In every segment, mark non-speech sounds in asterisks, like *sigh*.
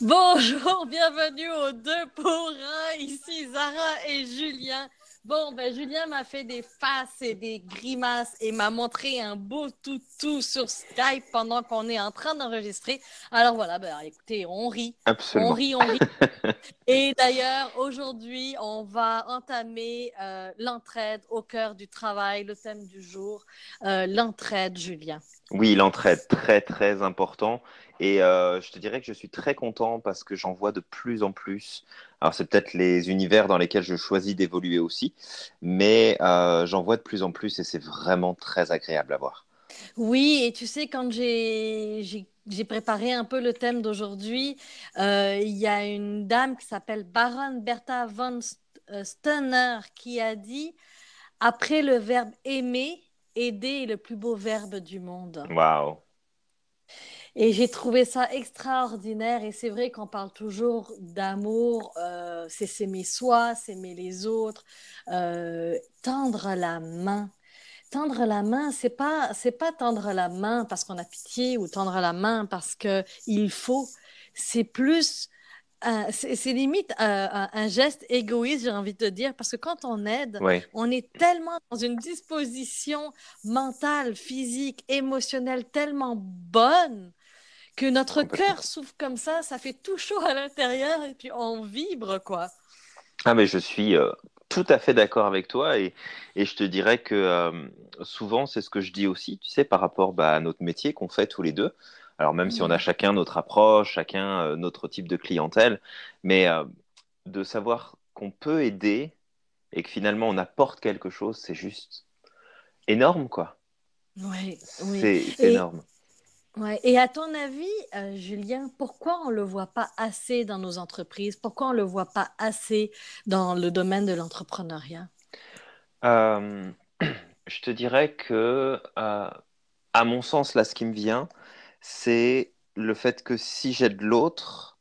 Bonjour, bienvenue aux deux pour un. Ici Zara et Julien. Bon, ben Julien m'a fait des faces et des grimaces et m'a montré un beau toutou sur Skype pendant qu'on est en train d'enregistrer. Alors voilà, ben écoutez, on rit. Absolument. On rit, on rit. *laughs* et d'ailleurs, aujourd'hui, on va entamer euh, l'entraide au cœur du travail, le thème du jour, euh, l'entraide, Julien. Oui, l'entraide, très très important. Et euh, je te dirais que je suis très content parce que j'en vois de plus en plus. Alors c'est peut-être les univers dans lesquels je choisis d'évoluer aussi, mais euh, j'en vois de plus en plus et c'est vraiment très agréable à voir. Oui, et tu sais, quand j'ai préparé un peu le thème d'aujourd'hui, euh, il y a une dame qui s'appelle Baron Bertha von Stunner qui a dit, après le verbe aimer, aider est le plus beau verbe du monde. Waouh! Et j'ai trouvé ça extraordinaire. Et c'est vrai qu'on parle toujours d'amour, euh, c'est s'aimer soi, s'aimer les autres, euh, tendre la main. Tendre la main, c'est pas c'est pas tendre la main parce qu'on a pitié ou tendre la main parce que il faut. C'est plus euh, c'est limite euh, un geste égoïste, j'ai envie de te dire, parce que quand on aide, on est tellement dans une disposition mentale, physique, émotionnelle tellement bonne que notre cœur souffle comme ça, ça fait tout chaud à l'intérieur et puis on vibre, quoi. Ah mais je suis euh, tout à fait d'accord avec toi et, et je te dirais que euh, souvent c'est ce que je dis aussi, tu sais, par rapport bah, à notre métier qu'on fait tous les deux. Alors même si on a chacun notre approche, chacun euh, notre type de clientèle, mais de savoir qu'on peut aider et que finalement on apporte quelque chose, c'est juste énorme, quoi. Oui, oui. C'est énorme. Ouais. Et à ton avis, euh, Julien, pourquoi on ne le voit pas assez dans nos entreprises? Pourquoi on ne le voit pas assez dans le domaine de l'entrepreneuriat? Euh, *clears throat* je te dirais que, euh, à mon sens, là, ce qui me vient, c'est le fait que si j'aide l'autre,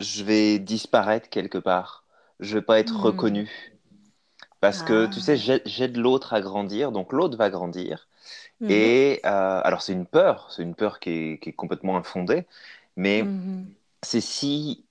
je vais disparaître quelque part. Je vais pas être Hmm. reconnu. Parce que, tu sais, Ah. j'aide j'aide l'autre à grandir, donc l'autre va grandir. Mhm. Et euh, alors, c'est une peur, c'est une peur qui est, qui est complètement infondée, mais Mhm. c'est si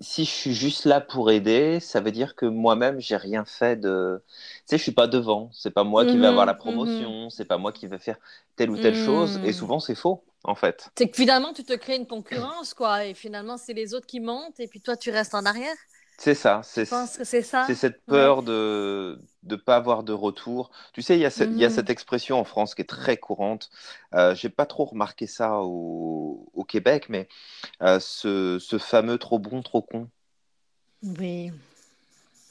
si je suis juste là pour aider, ça veut dire que moi-même, j'ai rien fait de. Tu sais, je suis pas devant. C'est pas moi qui vais avoir la Mhm. Mhm. promotion. C'est pas moi qui vais faire telle ou telle chose. Et Hmm. souvent, c'est faux, en fait. C'est que finalement, tu te crées une concurrence, quoi, et finalement, c'est les autres qui montent, et puis toi, tu restes en arrière. C'est ça. C'est que c'est c'est ça? cette Ouais. peur de de pas avoir de retour. Tu sais, il y a, ce- il y a cette expression en France qui est très courante. Euh, j'ai pas trop remarqué ça au, au Québec, mais euh, ce, ce fameux trop bon, trop con. Oui,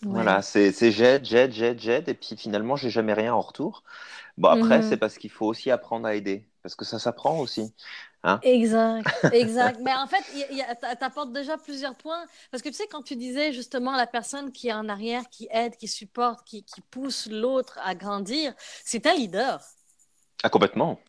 Voilà, ouais. c'est c'est j'aide, j'aide, j'aide, j'aide, et puis finalement, j'ai jamais rien en retour. Bon, après, c'est Mhm. parce qu'il faut aussi apprendre à aider, parce que ça s'apprend aussi. Hein? Exact, *laughs* exact. Mais en fait, il y a- t'a- t'apportes déjà plusieurs points. Parce que tu sais, quand tu disais justement la personne qui est en arrière, qui aide, qui supporte, qui, qui pousse l'autre à grandir, c'est un leader. Ah, complètement.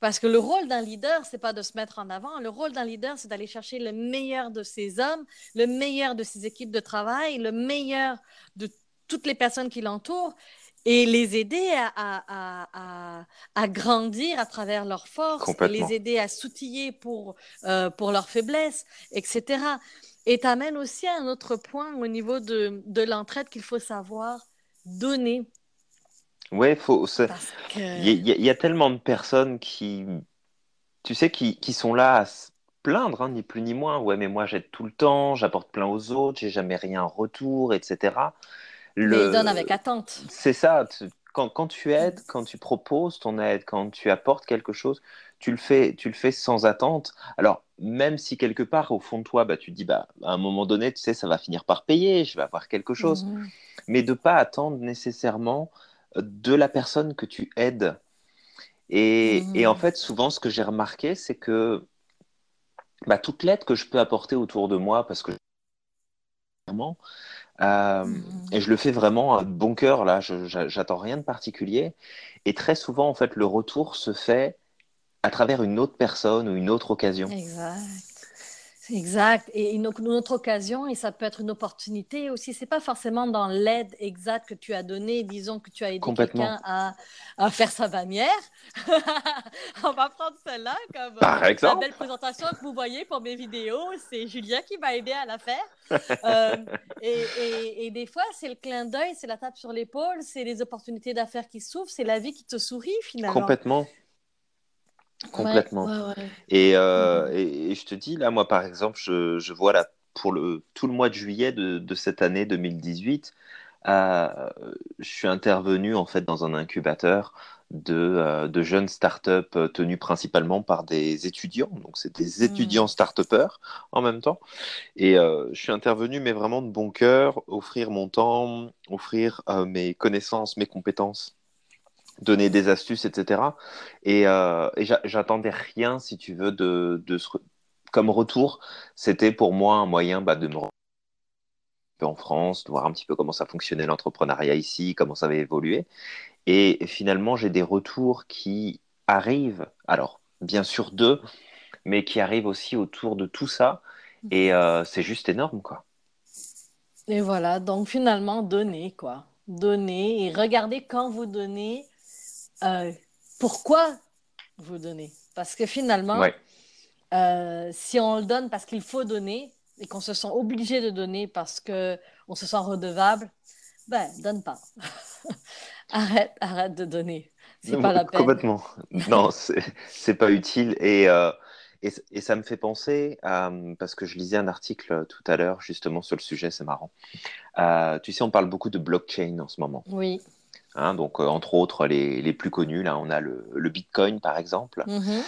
Parce que le rôle d'un leader, c'est pas de se mettre en avant. Le rôle d'un leader, c'est d'aller chercher le meilleur de ses hommes, le meilleur de ses équipes de travail, le meilleur de toutes les personnes qui l'entourent et les aider à, à, à, à, grandir à travers leurs forces et les aider à s'outiller pour, euh, pour leurs faiblesses, etc. Et tu amènes aussi un autre point au niveau de, de l'entraide qu'il faut savoir donner. Faut, Parce il y, a que il y a- il y a tellement de personnes qui, tu sais, qui, qui sont là à se plaindre, hein, ni plus ni moins. Ouais, mais moi, j'aide tout le temps, j'apporte plein aux autres, j'ai jamais rien en retour, etc. mais donne avec Le, attente. c'est ça. Quand, quand tu aides, quand tu proposes ton aide, quand tu apportes quelque chose, tu le fais, tu le fais sans attente. Alors, même si quelque part, au fond de toi, bah, tu te dis, bah, à un moment donné, tu sais, ça va finir par payer, je vais avoir quelque chose. Mhm. Mais de pas attendre nécessairement euh, de la personne que tu aides. Et, et en Mhm. fait, souvent, ce que j'ai remarqué, c'est que bah, toute l'aide que je peux apporter autour de moi, parce que euh, et Mhm. je le fais vraiment à bon cœur, là, j'attends rien de particulier. Et très souvent, en fait, le retour se fait à travers une autre personne ou une autre occasion. Exact. Exact. Et une, autre occasion, et ça peut être une opportunité aussi, c'est pas forcément dans l'aide exacte que tu as donnée, disons que tu as aidé quelqu'un à, à, faire sa bannière. *laughs* On va prendre celle-là comme Par euh, la belle présentation que vous voyez pour mes vidéos. C'est Julien qui m'a aidé à la faire. *laughs* Euh, et, et, et, des fois, c'est le clin d'œil, c'est la tape sur l'épaule, c'est les opportunités d'affaires qui s'ouvrent, c'est la vie qui te sourit finalement. Complètement. Complètement. Euh, et, et, je te dis, là, moi, par exemple, je, je vois là, pour le, tout le mois de juillet de, de cette année 2018, euh, je suis intervenu en fait dans un incubateur de, euh, de jeunes startups tenus principalement par des étudiants. Donc, c'est des hmm. étudiants start-upers en même temps. Et je suis intervenu, mais vraiment de bon cœur, offrir mon temps, offrir mes connaissances, mes compétences donner des astuces, etc. Et, euh, j'attendais rien, si tu veux, de, de comme retour. C'était pour moi un moyen bah, de me en France, de voir un petit peu comment ça fonctionnait l'entrepreneuriat ici, comment ça avait évolué. Et finalement, j'ai des retours qui arrivent, alors bien sûr deux, mais qui arrivent aussi autour de tout ça. Et euh, c'est juste énorme, quoi. Et voilà, donc finalement, donner, quoi. Donner et regardez quand vous donnez, euh, pourquoi vous donnez? Parce que finalement, euh, si on le donne parce qu'il faut donner et qu'on se sent obligé de donner parce qu'on se sent redevable, ben, donne pas. *laughs* arrête, arrête de donner. C'est pas la peine. Complètement. Non, c'est pas utile. Et, euh, et, et, ça me fait penser, parce que je lisais un article tout à l'heure justement sur le sujet, c'est marrant. tu sais, on parle beaucoup de blockchain en ce moment. Oui. Hein, donc, euh, entre autres, les, les, plus connus, là, on a le, le Bitcoin, par exemple, mm-hmm.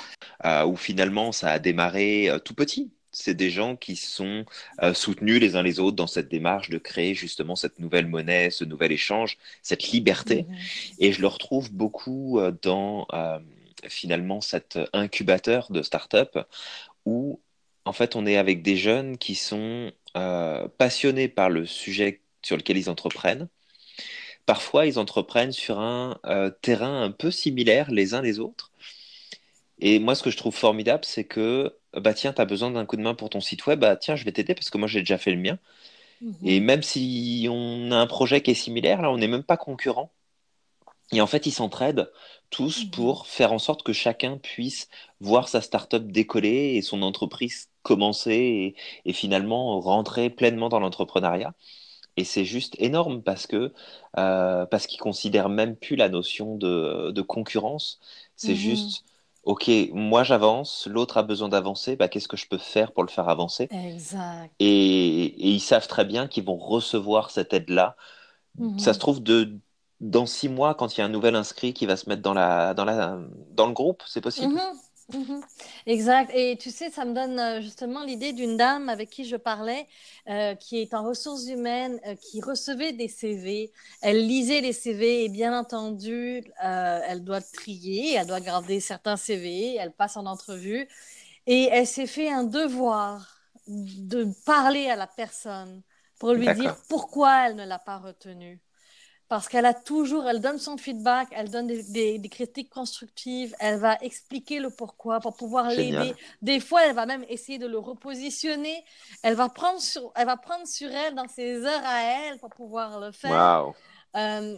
euh, où finalement, ça a démarré euh, tout petit. C'est des gens qui sont soutenus les uns les autres dans cette démarche de créer justement cette nouvelle monnaie, ce nouvel échange, cette liberté. Mm-hmm. Et je le retrouve beaucoup dans finalement cet incubateur de start-up où en fait on est avec des jeunes qui sont passionnés par le sujet sur lequel ils entreprennent parfois ils entreprennent sur un euh, terrain un peu similaire les uns les autres. Et moi, ce que je trouve formidable, c'est que, bah tiens, tu as besoin d'un coup de main pour ton site web, bah tiens, je vais t'aider parce que moi, j'ai déjà fait le mien. Mhm. Et même si on a un projet qui est similaire, là, on n'est même pas concurrent. Et en fait, ils s'entraident tous mhm. pour faire en sorte que chacun puisse voir sa start-up décoller et son entreprise commencer et finalement rentrer pleinement dans l'entrepreneuriat. Et c'est juste énorme parce que euh, parce qu'ils considèrent même plus la notion de, de concurrence. C'est mhm. juste, ok, moi j'avance, l'autre a besoin d'avancer, bah, qu'est-ce que je peux faire pour le faire avancer? Exact. Et, et, ils savent très bien qu'ils vont recevoir cette aide-là. Mhm. Ça se trouve de dans six mois, quand il y a un nouvel inscrit qui va se mettre dans la dans la dans le groupe, c'est possible. Mhm. Mhm. Exact. Et tu sais, ça me donne euh, justement l'idée d'une dame avec qui je parlais, euh, qui est en ressources humaines, euh, qui recevait des CV. Elle lisait les CV et bien entendu, elle doit trier, elle doit garder certains CV, elle passe en entrevue. Et elle s'est fait un devoir de parler à la personne pour lui dire pourquoi elle ne l'a pas retenu parce qu'elle a toujours, elle donne son feedback, elle donne des, des, critiques constructives, elle va expliquer le pourquoi pour pouvoir l'aider. Des fois, elle va même essayer de le repositionner. Elle va prendre sur, elle va prendre sur elle dans ses heures à elle pour pouvoir le faire. Euh,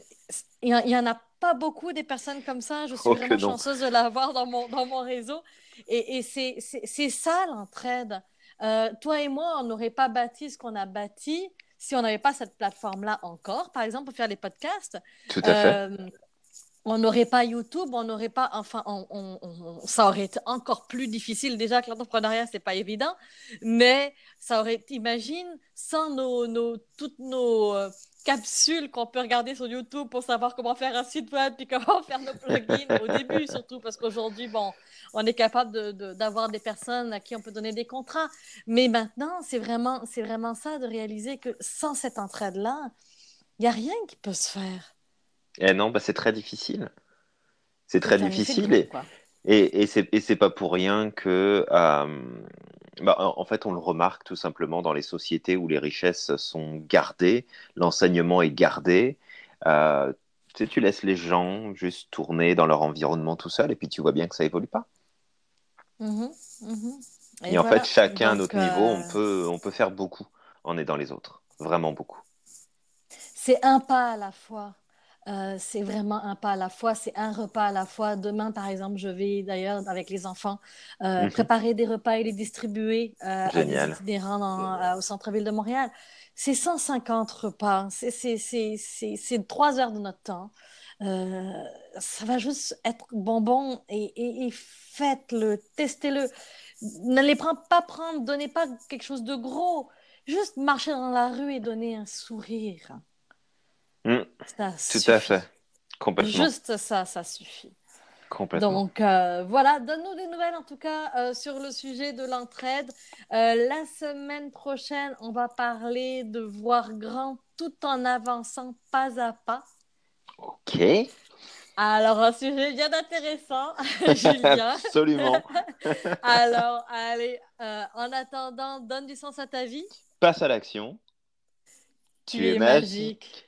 il n'y en a pas beaucoup des personnes comme ça. Je suis oh, vraiment chanceuse de l'avoir dans mon, dans mon réseau. Et, et c'est ça l'entraide. Euh, toi et moi, on n'aurait pas bâti ce qu'on a bâti si on n'avait pas cette plateforme-là encore, par exemple, pour faire des podcasts. Tout à fait. Euh, on n'aurait pas YouTube, on n'aurait pas, enfin, ça aurait été encore plus difficile. Déjà que l'entrepreneuriat, c'est pas évident, mais ça aurait, imagine, sans nos, nos toutes nos euh, capsules qu'on peut regarder sur YouTube pour savoir comment faire un site web puis comment *laughs* faire nos plugins au début, surtout parce qu'aujourd'hui, bon, on est capable d'avoir des personnes à qui on peut donner des contrats. Mais maintenant, c'est vraiment, c'est vraiment ça de réaliser que sans cette entraide-là, il n'y a rien qui peut se faire. Eh non, bah c'est très difficile. C'est très difficile. et, et, et c'est pas pour rien que, euh, bah, en fait, on le remarque tout simplement dans les sociétés où les richesses sont gardées, l'enseignement est gardé. Euh, tu, sais, tu laisses les gens juste tourner dans leur environnement tout seul et puis tu vois bien que ça évolue pas. Mhm, mhm. Et, en fait, chacun à notre niveau, on euh, peut, on peut faire beaucoup en aidant les autres. Vraiment beaucoup. C'est un pas à la fois. Euh, c'est vraiment un pas à la fois, c'est un repas à la fois. Demain, par exemple, je vais d'ailleurs avec les enfants euh, mhm. préparer des repas et les distribuer à des itinérants au centre-ville de Montréal. C'est 150 repas, c'est trois heures de notre temps. ça va juste être bonbon et, et faites-le, testez-le. N'allez pas prendre, donnez pas quelque chose de gros. Juste marcher dans la rue et donner un sourire. Hmm. Tout à fait. Complètement. Juste ça, ça suffit. Complètement. Donc euh, voilà, donne-nous des nouvelles en tout cas euh, sur le sujet de l'entraide. Euh, la semaine prochaine, on va parler de voir grand tout en avançant pas à pas. Ok. Alors, un sujet bien intéressant, *laughs* Julien. *laughs* Absolument. *laughs* Alors, allez, en attendant, donne du sens à ta vie. Passe à l'action. Tu, es, magique.